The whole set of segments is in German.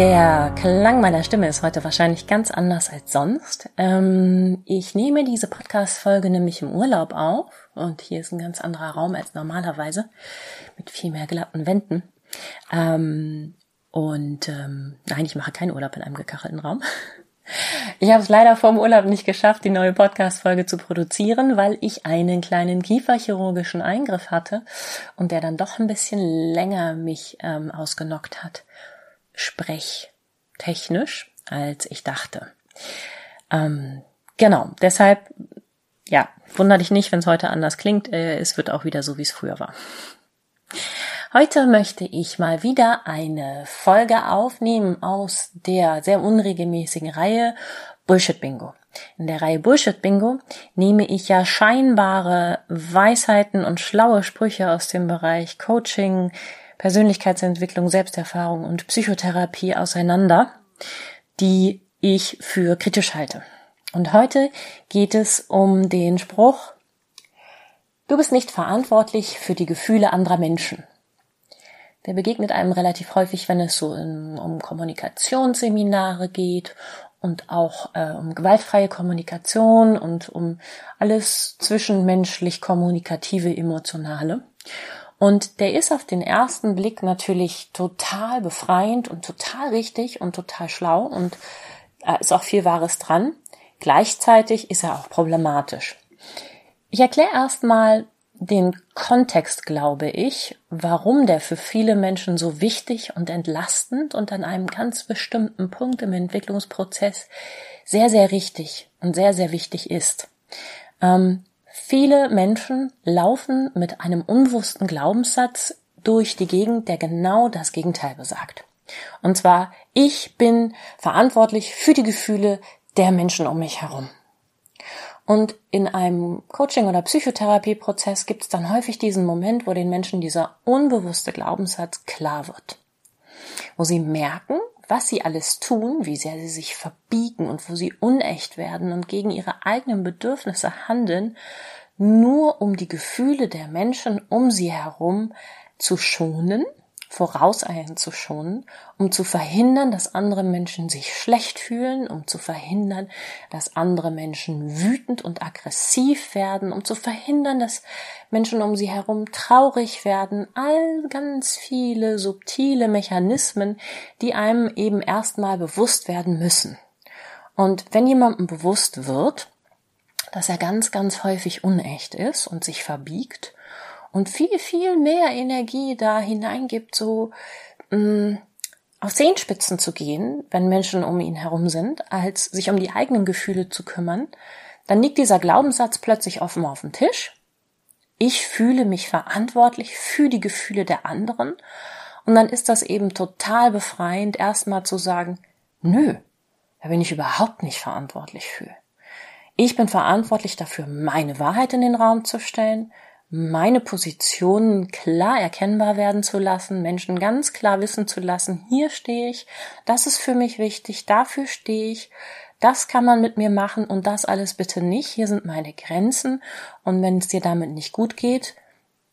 Der Klang meiner Stimme ist heute wahrscheinlich ganz anders als sonst. Ähm, ich nehme diese Podcast-Folge nämlich im Urlaub auf und hier ist ein ganz anderer Raum als normalerweise mit viel mehr glatten Wänden. Ähm, und ähm, nein, ich mache keinen Urlaub in einem gekachelten Raum. Ich habe es leider vor dem Urlaub nicht geschafft, die neue Podcast-Folge zu produzieren, weil ich einen kleinen kieferchirurgischen Eingriff hatte und der dann doch ein bisschen länger mich ähm, ausgenockt hat sprechtechnisch, als ich dachte. Ähm, genau, deshalb, ja, wunder dich nicht, wenn es heute anders klingt. Äh, es wird auch wieder so, wie es früher war. Heute möchte ich mal wieder eine Folge aufnehmen aus der sehr unregelmäßigen Reihe Bullshit Bingo. In der Reihe Bullshit Bingo nehme ich ja scheinbare Weisheiten und schlaue Sprüche aus dem Bereich Coaching, Persönlichkeitsentwicklung, Selbsterfahrung und Psychotherapie auseinander, die ich für kritisch halte. Und heute geht es um den Spruch, du bist nicht verantwortlich für die Gefühle anderer Menschen. Der begegnet einem relativ häufig, wenn es so in, um Kommunikationsseminare geht und auch äh, um gewaltfreie Kommunikation und um alles zwischenmenschlich kommunikative, emotionale. Und der ist auf den ersten Blick natürlich total befreiend und total richtig und total schlau und da ist auch viel Wahres dran. Gleichzeitig ist er auch problematisch. Ich erkläre erstmal den Kontext, glaube ich, warum der für viele Menschen so wichtig und entlastend und an einem ganz bestimmten Punkt im Entwicklungsprozess sehr, sehr richtig und sehr, sehr wichtig ist. Ähm, Viele Menschen laufen mit einem unbewussten Glaubenssatz durch die Gegend, der genau das Gegenteil besagt. Und zwar, ich bin verantwortlich für die Gefühle der Menschen um mich herum. Und in einem Coaching- oder Psychotherapieprozess gibt es dann häufig diesen Moment, wo den Menschen dieser unbewusste Glaubenssatz klar wird. Wo sie merken, was sie alles tun, wie sehr sie sich verbiegen und wo sie unecht werden und gegen ihre eigenen Bedürfnisse handeln, nur um die Gefühle der Menschen um sie herum zu schonen, vorauseilen zu schonen, um zu verhindern, dass andere Menschen sich schlecht fühlen, um zu verhindern, dass andere Menschen wütend und aggressiv werden, um zu verhindern, dass Menschen um sie herum traurig werden, all ganz viele subtile Mechanismen, die einem eben erstmal bewusst werden müssen. Und wenn jemandem bewusst wird, dass er ganz, ganz häufig unecht ist und sich verbiegt und viel, viel mehr Energie da hineingibt, so mh, mm, auf Zehenspitzen zu gehen, wenn Menschen um ihn herum sind, als sich um die eigenen Gefühle zu kümmern, dann liegt dieser Glaubenssatz plötzlich offen auf dem Tisch. Ich fühle mich verantwortlich für die Gefühle der anderen. Und dann ist das eben total befreiend, erstmal zu sagen, nö, da bin ich überhaupt nicht verantwortlich für. Ich bin verantwortlich dafür, meine Wahrheit in den Raum zu stellen, meine Positionen klar erkennbar werden zu lassen, Menschen ganz klar wissen zu lassen, hier stehe ich, das ist für mich wichtig, dafür stehe ich, das kann man mit mir machen und das alles bitte nicht, hier sind meine Grenzen und wenn es dir damit nicht gut geht,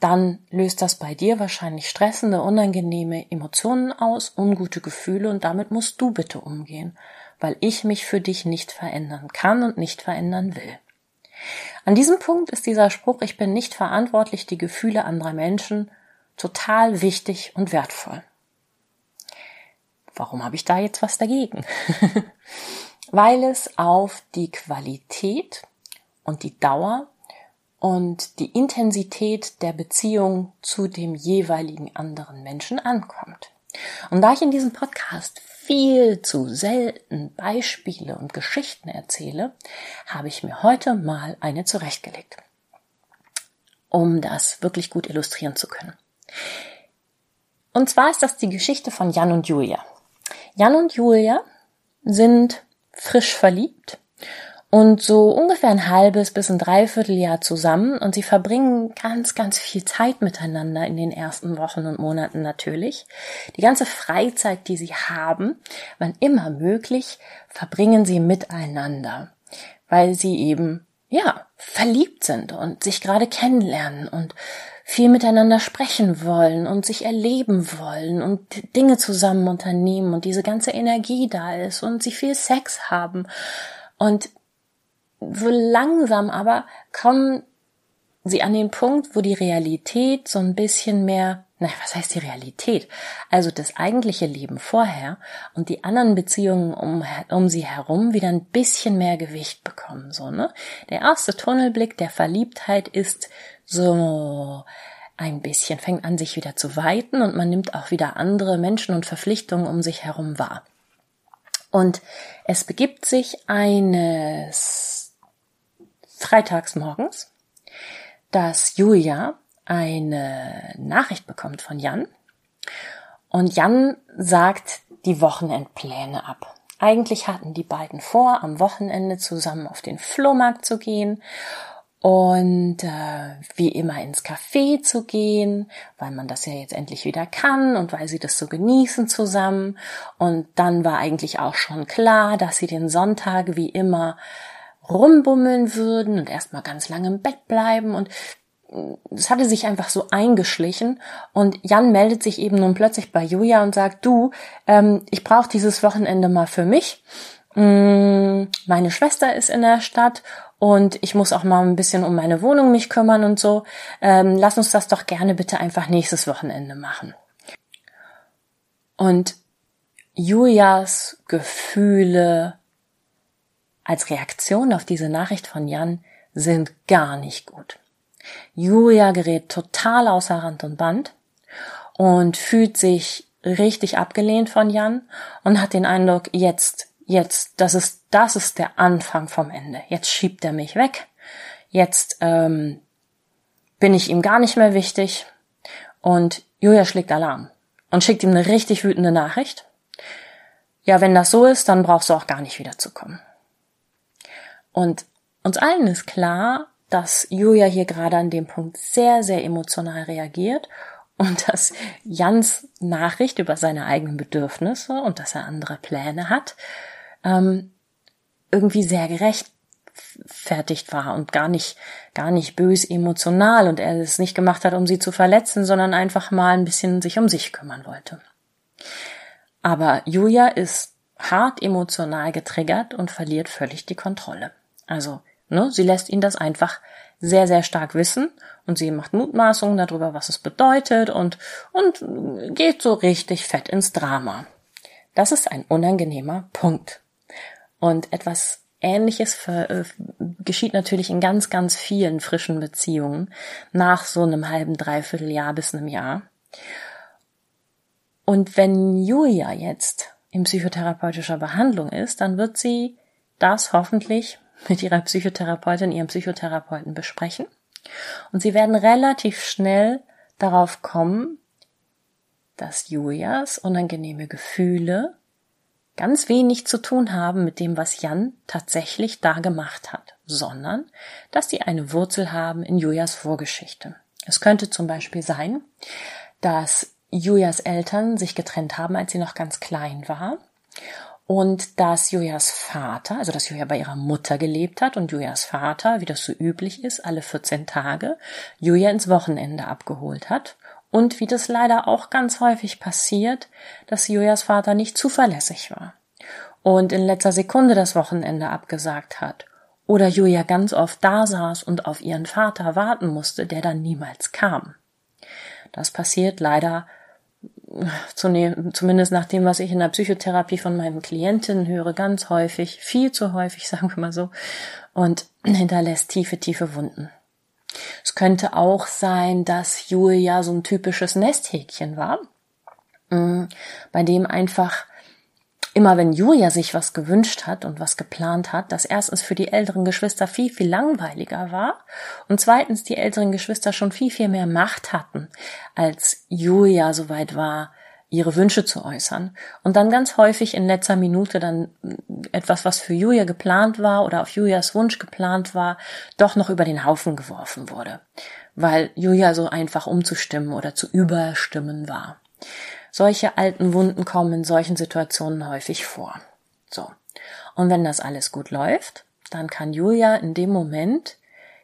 dann löst das bei dir wahrscheinlich stressende, unangenehme Emotionen aus, ungute Gefühle und damit musst du bitte umgehen weil ich mich für dich nicht verändern kann und nicht verändern will. An diesem Punkt ist dieser Spruch, ich bin nicht verantwortlich, die Gefühle anderer Menschen, total wichtig und wertvoll. Warum habe ich da jetzt was dagegen? weil es auf die Qualität und die Dauer und die Intensität der Beziehung zu dem jeweiligen anderen Menschen ankommt. Und da ich in diesem Podcast viel zu selten Beispiele und Geschichten erzähle, habe ich mir heute mal eine zurechtgelegt, um das wirklich gut illustrieren zu können. Und zwar ist das die Geschichte von Jan und Julia. Jan und Julia sind frisch verliebt und so ungefähr ein halbes bis ein Dreivierteljahr zusammen. Und sie verbringen ganz, ganz viel Zeit miteinander in den ersten Wochen und Monaten natürlich. Die ganze Freizeit, die sie haben, wann immer möglich, verbringen sie miteinander, weil sie eben, ja, verliebt sind und sich gerade kennenlernen und viel miteinander sprechen wollen und sich erleben wollen und Dinge zusammen unternehmen und diese ganze Energie da ist und sie viel Sex haben. Und so langsam aber kommen sie an den Punkt, wo die Realität so ein bisschen mehr, na, was heißt die Realität? Also das eigentliche Leben vorher und die anderen Beziehungen um, um sie herum wieder ein bisschen mehr Gewicht bekommen, so, ne? Der erste Tunnelblick der Verliebtheit ist so ein bisschen, fängt an sich wieder zu weiten und man nimmt auch wieder andere Menschen und Verpflichtungen um sich herum wahr. Und es begibt sich eines freitags morgens, dass Julia eine Nachricht bekommt von Jan und Jan sagt die Wochenendpläne ab. Eigentlich hatten die beiden vor, am Wochenende zusammen auf den Flohmarkt zu gehen und äh, wie immer ins Café zu gehen, weil man das ja jetzt endlich wieder kann und weil sie das so genießen zusammen. Und dann war eigentlich auch schon klar, dass sie den Sonntag wie immer rumbummeln würden und erstmal ganz lange im Bett bleiben und es hatte sich einfach so eingeschlichen und Jan meldet sich eben nun plötzlich bei Julia und sagt, du, ähm, ich brauche dieses Wochenende mal für mich. Mm, meine Schwester ist in der Stadt und ich muss auch mal ein bisschen um meine Wohnung mich kümmern und so. Ähm, lass uns das doch gerne bitte einfach nächstes Wochenende machen. Und Julias Gefühle als Reaktion auf diese Nachricht von Jan sind gar nicht gut. Julia gerät total außer Rand und Band und fühlt sich richtig abgelehnt von Jan und hat den Eindruck, jetzt, jetzt, das ist, das ist der Anfang vom Ende. Jetzt schiebt er mich weg. Jetzt ähm, bin ich ihm gar nicht mehr wichtig. Und Julia schlägt Alarm und schickt ihm eine richtig wütende Nachricht. Ja, wenn das so ist, dann brauchst du auch gar nicht wiederzukommen. Und uns allen ist klar, dass Julia hier gerade an dem Punkt sehr, sehr emotional reagiert und dass Jans Nachricht über seine eigenen Bedürfnisse und dass er andere Pläne hat, ähm, irgendwie sehr gerechtfertigt war und gar nicht, gar nicht bös emotional und er es nicht gemacht hat, um sie zu verletzen, sondern einfach mal ein bisschen sich um sich kümmern wollte. Aber Julia ist hart emotional getriggert und verliert völlig die Kontrolle. Also, ne, sie lässt ihn das einfach sehr, sehr stark wissen und sie macht Mutmaßungen darüber, was es bedeutet und, und geht so richtig fett ins Drama. Das ist ein unangenehmer Punkt. Und etwas Ähnliches für, äh, geschieht natürlich in ganz, ganz vielen frischen Beziehungen nach so einem halben, dreiviertel Jahr bis einem Jahr. Und wenn Julia jetzt in psychotherapeutischer Behandlung ist, dann wird sie das hoffentlich mit ihrer Psychotherapeutin, ihrem Psychotherapeuten besprechen. Und sie werden relativ schnell darauf kommen, dass Julias unangenehme Gefühle ganz wenig zu tun haben mit dem, was Jan tatsächlich da gemacht hat, sondern dass sie eine Wurzel haben in Julias Vorgeschichte. Es könnte zum Beispiel sein, dass Julias Eltern sich getrennt haben, als sie noch ganz klein war und dass Julias Vater, also dass Julia bei ihrer Mutter gelebt hat und Julias Vater, wie das so üblich ist, alle 14 Tage Julia ins Wochenende abgeholt hat und wie das leider auch ganz häufig passiert, dass Julias Vater nicht zuverlässig war und in letzter Sekunde das Wochenende abgesagt hat oder Julia ganz oft da saß und auf ihren Vater warten musste, der dann niemals kam. Das passiert leider zumindest nach dem, was ich in der Psychotherapie von meinen Klientinnen höre, ganz häufig, viel zu häufig, sagen wir mal so, und hinterlässt tiefe, tiefe Wunden. Es könnte auch sein, dass Julia so ein typisches Nesthäkchen war, mm, bei dem einfach immer wenn Julia sich was gewünscht hat und was geplant hat, dass erstens für die älteren Geschwister viel, viel langweiliger war und zweitens die älteren Geschwister schon viel, viel mehr Macht hatten, als Julia soweit war, ihre Wünsche zu äußern und dann ganz häufig in letzter Minute dann etwas, was für Julia geplant war oder auf Julias Wunsch geplant war, doch noch über den Haufen geworfen wurde, weil Julia so einfach umzustimmen oder zu überstimmen war. Solche alten Wunden kommen in solchen Situationen häufig vor. So. Und wenn das alles gut läuft, dann kann Julia in dem Moment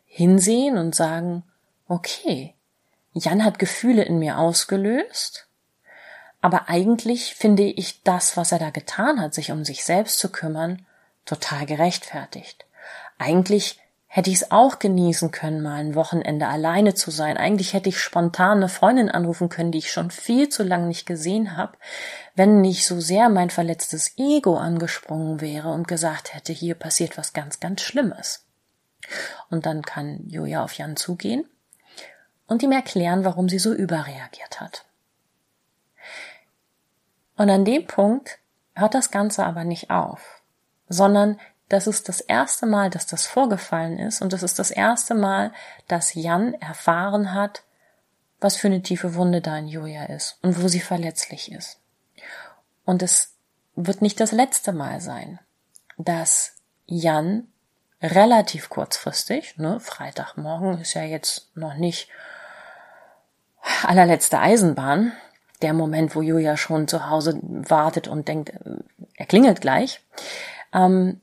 hinsehen und sagen, okay, Jan hat Gefühle in mir ausgelöst, aber eigentlich finde ich das, was er da getan hat, sich um sich selbst zu kümmern, total gerechtfertigt. Eigentlich hätte ich es auch genießen können, mal ein Wochenende alleine zu sein. Eigentlich hätte ich spontan eine Freundin anrufen können, die ich schon viel zu lange nicht gesehen habe, wenn nicht so sehr mein verletztes Ego angesprungen wäre und gesagt hätte, hier passiert was ganz, ganz Schlimmes. Und dann kann Julia auf Jan zugehen und ihm erklären, warum sie so überreagiert hat. Und an dem Punkt hört das Ganze aber nicht auf, sondern das ist das erste Mal, dass das vorgefallen ist und das ist das erste Mal, dass Jan erfahren hat, was für eine tiefe Wunde da in Julia ist und wo sie verletzlich ist. Und es wird nicht das letzte Mal sein, dass Jan relativ kurzfristig, ne, Freitagmorgen ist ja jetzt noch nicht allerletzte Eisenbahn, der Moment, wo Julia schon zu Hause wartet und denkt, er klingelt gleich, ähm,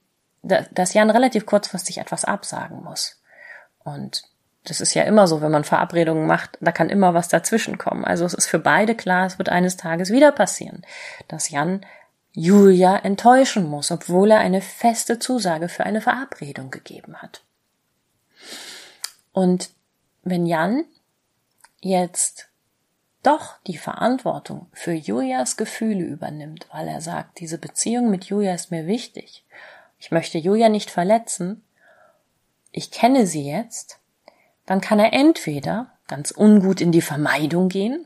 dass Jan relativ kurzfristig etwas absagen muss. Und das ist ja immer so, wenn man Verabredungen macht, da kann immer was dazwischen kommen. Also es ist für beide klar, es wird eines Tages wieder passieren, dass Jan Julia enttäuschen muss, obwohl er eine feste Zusage für eine Verabredung gegeben hat. Und wenn Jan jetzt doch die Verantwortung für Julias Gefühle übernimmt, weil er sagt, diese Beziehung mit Julia ist mir wichtig. Ich möchte Julia nicht verletzen. Ich kenne sie jetzt. Dann kann er entweder ganz ungut in die Vermeidung gehen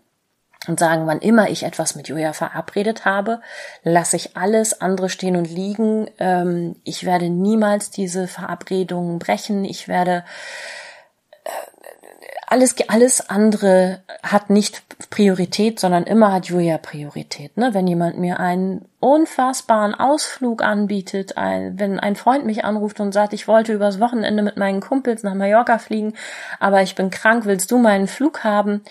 und sagen, wann immer ich etwas mit Julia verabredet habe, lasse ich alles andere stehen und liegen. Ähm, ich werde niemals diese Verabredungen brechen. Ich werde alles, alles andere hat nicht Priorität, sondern immer hat Julia Priorität. Ne? Wenn jemand mir einen unfassbaren Ausflug anbietet, ein, wenn ein Freund mich anruft und sagt, ich wollte übers Wochenende mit meinen Kumpels nach Mallorca fliegen, aber ich bin krank, willst du meinen Flug haben?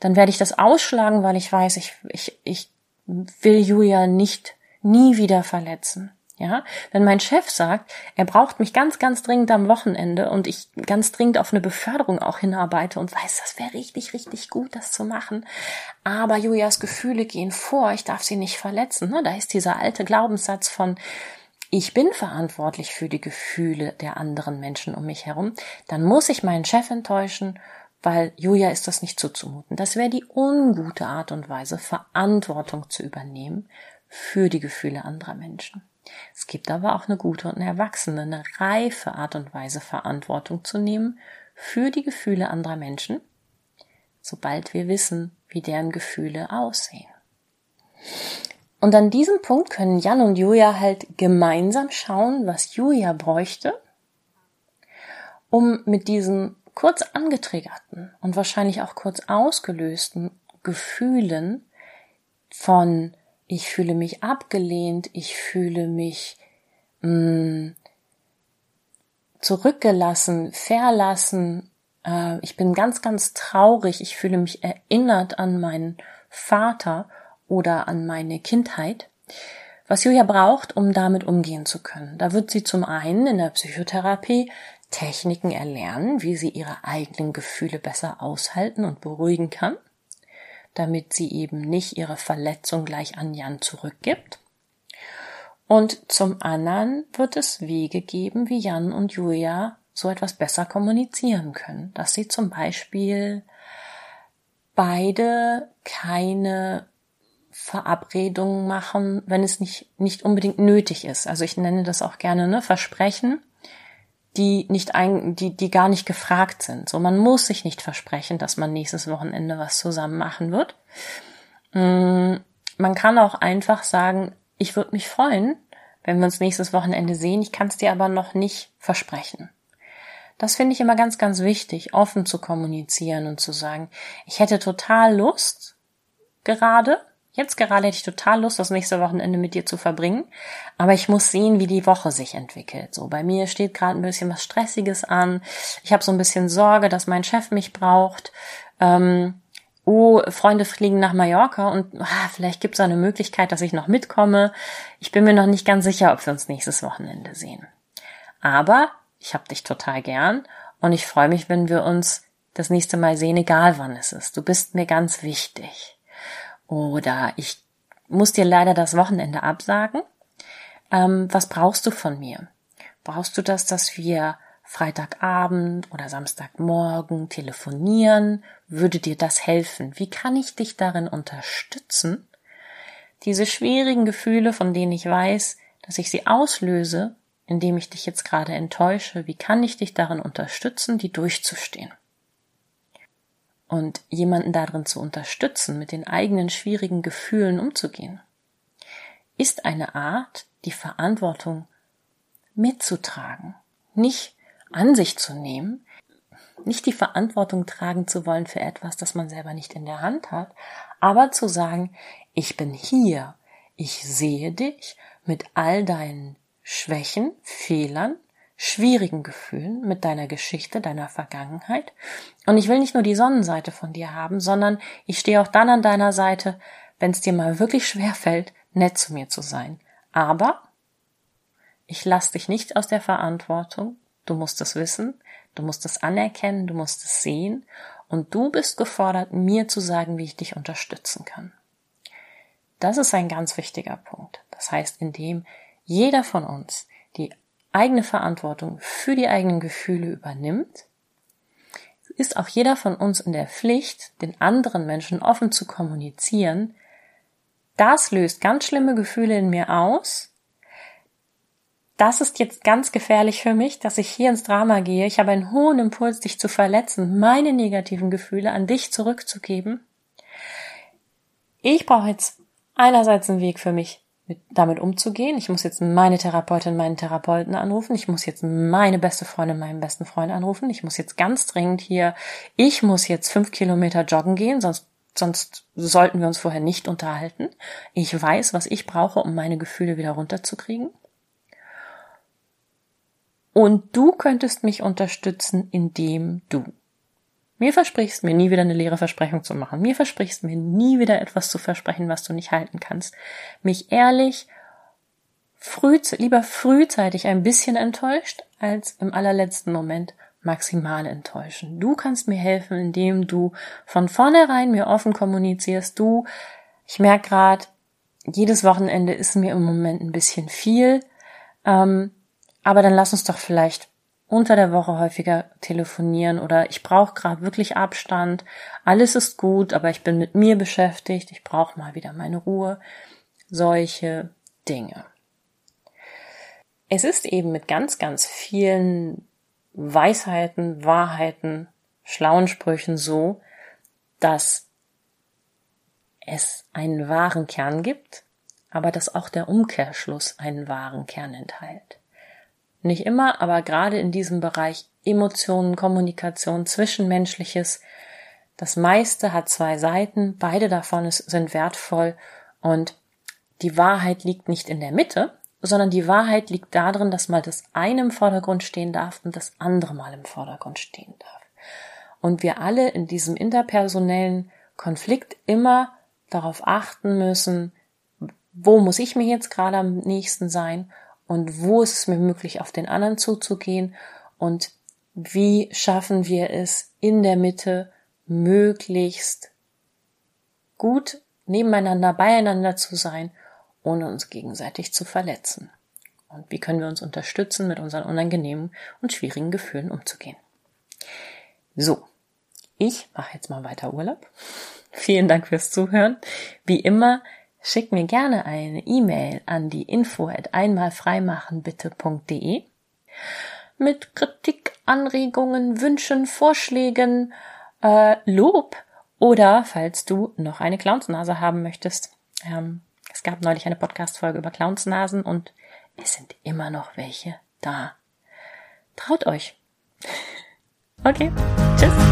Dann werde ich das ausschlagen, weil ich weiß, ich, ich, ich will Julia nicht nie wieder verletzen. Ja, wenn mein Chef sagt, er braucht mich ganz, ganz dringend am Wochenende und ich ganz dringend auf eine Beförderung auch hinarbeite und weiß, das wäre richtig, richtig gut, das zu machen. Aber Julias Gefühle gehen vor, ich darf sie nicht verletzen. Ne? Da ist dieser alte Glaubenssatz von, ich bin verantwortlich für die Gefühle der anderen Menschen um mich herum, dann muss ich meinen Chef enttäuschen, weil Julia ist das nicht zuzumuten. Das wäre die ungute Art und Weise, Verantwortung zu übernehmen für die Gefühle anderer Menschen. Es gibt aber auch eine gute und eine erwachsene, eine reife Art und Weise, Verantwortung zu nehmen für die Gefühle anderer Menschen, sobald wir wissen, wie deren Gefühle aussehen. Und an diesem Punkt können Jan und Julia halt gemeinsam schauen, was Julia bräuchte, um mit diesen kurz angetriggerten und wahrscheinlich auch kurz ausgelösten Gefühlen von ich fühle mich abgelehnt, ich fühle mich mh, mm, zurückgelassen, verlassen, äh, ich bin ganz, ganz traurig, ich fühle mich erinnert an meinen Vater oder an meine Kindheit. Was Julia braucht, um damit umgehen zu können. Da wird sie zum einen in der Psychotherapie Techniken erlernen, wie sie ihre eigenen Gefühle besser aushalten und beruhigen kann damit sie eben nicht ihre Verletzung gleich an Jan zurückgibt. Und zum anderen wird es Wege geben, wie Jan und Julia so etwas besser kommunizieren können, dass sie zum Beispiel beide keine Verabredungen machen, wenn es nicht, nicht unbedingt nötig ist. Also ich nenne das auch gerne ne, Versprechen die nicht ein, die, die gar nicht gefragt sind. So, man muss sich nicht versprechen, dass man nächstes Wochenende was zusammen machen wird. Mm, man kann auch einfach sagen, ich würde mich freuen, wenn wir uns nächstes Wochenende sehen. Ich kann es dir aber noch nicht versprechen. Das finde ich immer ganz, ganz wichtig, offen zu kommunizieren und zu sagen, ich hätte total Lust gerade, Jetzt gerade hätte ich total Lust, das nächste Wochenende mit dir zu verbringen, aber ich muss sehen, wie die Woche sich entwickelt. So, bei mir steht gerade ein bisschen was Stressiges an. Ich habe so ein bisschen Sorge, dass mein Chef mich braucht. Ähm, oh, Freunde fliegen nach Mallorca und ah, vielleicht gibt es eine Möglichkeit, dass ich noch mitkomme. Ich bin mir noch nicht ganz sicher, ob wir uns nächstes Wochenende sehen. Aber ich habe dich total gern und ich freue mich, wenn wir uns das nächste Mal sehen, egal wann es ist. Du bist mir ganz wichtig. Oder ich muss dir leider das Wochenende absagen. Ähm, was brauchst du von mir? Brauchst du das, dass wir Freitagabend oder Samstagmorgen telefonieren? Würde dir das helfen? Wie kann ich dich darin unterstützen, diese schwierigen Gefühle, von denen ich weiß, dass ich sie auslöse, indem ich dich jetzt gerade enttäusche, wie kann ich dich darin unterstützen, die durchzustehen? Und jemanden darin zu unterstützen, mit den eigenen schwierigen Gefühlen umzugehen, ist eine Art, die Verantwortung mitzutragen, nicht an sich zu nehmen, nicht die Verantwortung tragen zu wollen für etwas, das man selber nicht in der Hand hat, aber zu sagen, ich bin hier, ich sehe dich mit all deinen Schwächen, Fehlern, schwierigen Gefühlen mit deiner Geschichte, deiner Vergangenheit. Und ich will nicht nur die Sonnenseite von dir haben, sondern ich stehe auch dann an deiner Seite, wenn es dir mal wirklich schwer fällt, nett zu mir zu sein. Aber ich lasse dich nicht aus der Verantwortung. Du musst es wissen, du musst es anerkennen, du musst es sehen und du bist gefordert, mir zu sagen, wie ich dich unterstützen kann. Das ist ein ganz wichtiger Punkt. Das heißt, indem jeder von uns die eigene Verantwortung für die eigenen Gefühle übernimmt, ist auch jeder von uns in der Pflicht, den anderen Menschen offen zu kommunizieren. Das löst ganz schlimme Gefühle in mir aus. Das ist jetzt ganz gefährlich für mich, dass ich hier ins Drama gehe. Ich habe einen hohen Impuls, dich zu verletzen, meine negativen Gefühle an dich zurückzugeben. Ich brauche jetzt einerseits einen Weg für mich, mit, damit umzugehen. Ich muss jetzt meine Therapeutin, meinen Therapeuten anrufen. Ich muss jetzt meine beste Freundin, meinen besten Freund anrufen. Ich muss jetzt ganz dringend hier, ich muss jetzt fünf Kilometer joggen gehen, sonst sonst sollten wir uns vorher nicht unterhalten. Ich weiß, was ich brauche, um meine Gefühle wieder runterzukriegen. Und du könntest mich unterstützen, indem du mir versprichst, mir nie wieder eine leere Versprechung zu machen. Mir versprichst, mir nie wieder etwas zu versprechen, was du nicht halten kannst. Mich ehrlich, früh, lieber frühzeitig ein bisschen enttäuscht, als im allerletzten Moment maximal enttäuschen. Du kannst mir helfen, indem du von vornherein mir offen kommunizierst. Du, ich merke gerade, jedes Wochenende ist mir im Moment ein bisschen viel. Ähm, aber dann lass uns doch vielleicht unter der Woche häufiger telefonieren oder ich brauche gerade wirklich Abstand. Alles ist gut, aber ich bin mit mir beschäftigt. Ich brauche mal wieder meine Ruhe. Solche Dinge. Es ist eben mit ganz, ganz vielen Weisheiten, Wahrheiten, schlauen Sprüchen so, dass es einen wahren Kern gibt, aber dass auch der Umkehrschluss einen wahren Kern enthält. Nicht immer, aber gerade in diesem Bereich Emotionen, Kommunikation, Zwischenmenschliches, das meiste hat zwei Seiten, beide davon sind wertvoll und die Wahrheit liegt nicht in der Mitte, sondern die Wahrheit liegt darin, dass mal das eine im Vordergrund stehen darf und das andere mal im Vordergrund stehen darf. Und wir alle in diesem interpersonellen Konflikt immer darauf achten müssen, wo muss ich mir jetzt gerade am nächsten sein und wo ist es mir möglich, auf den anderen zuzugehen und wie schaffen wir es in der Mitte möglichst gut nebeneinander, beieinander zu sein, ohne uns gegenseitig zu verletzen. Und wie können wir uns unterstützen, mit unseren unangenehmen und schwierigen Gefühlen umzugehen. So, ich mache jetzt mal weiter Urlaub. Vielen Dank fürs Zuhören. Wie immer Schick mir gerne eine E-Mail an die info at einmalfreimachenbitte.de mit Kritik, Anregungen, Wünschen, Vorschlägen, äh, Lob oder falls du noch eine Clownsnase haben möchtest. Ähm, es gab neulich eine Podcast-Folge über Clownsnasen und es sind immer noch welche da. Traut euch. Okay, tschüss.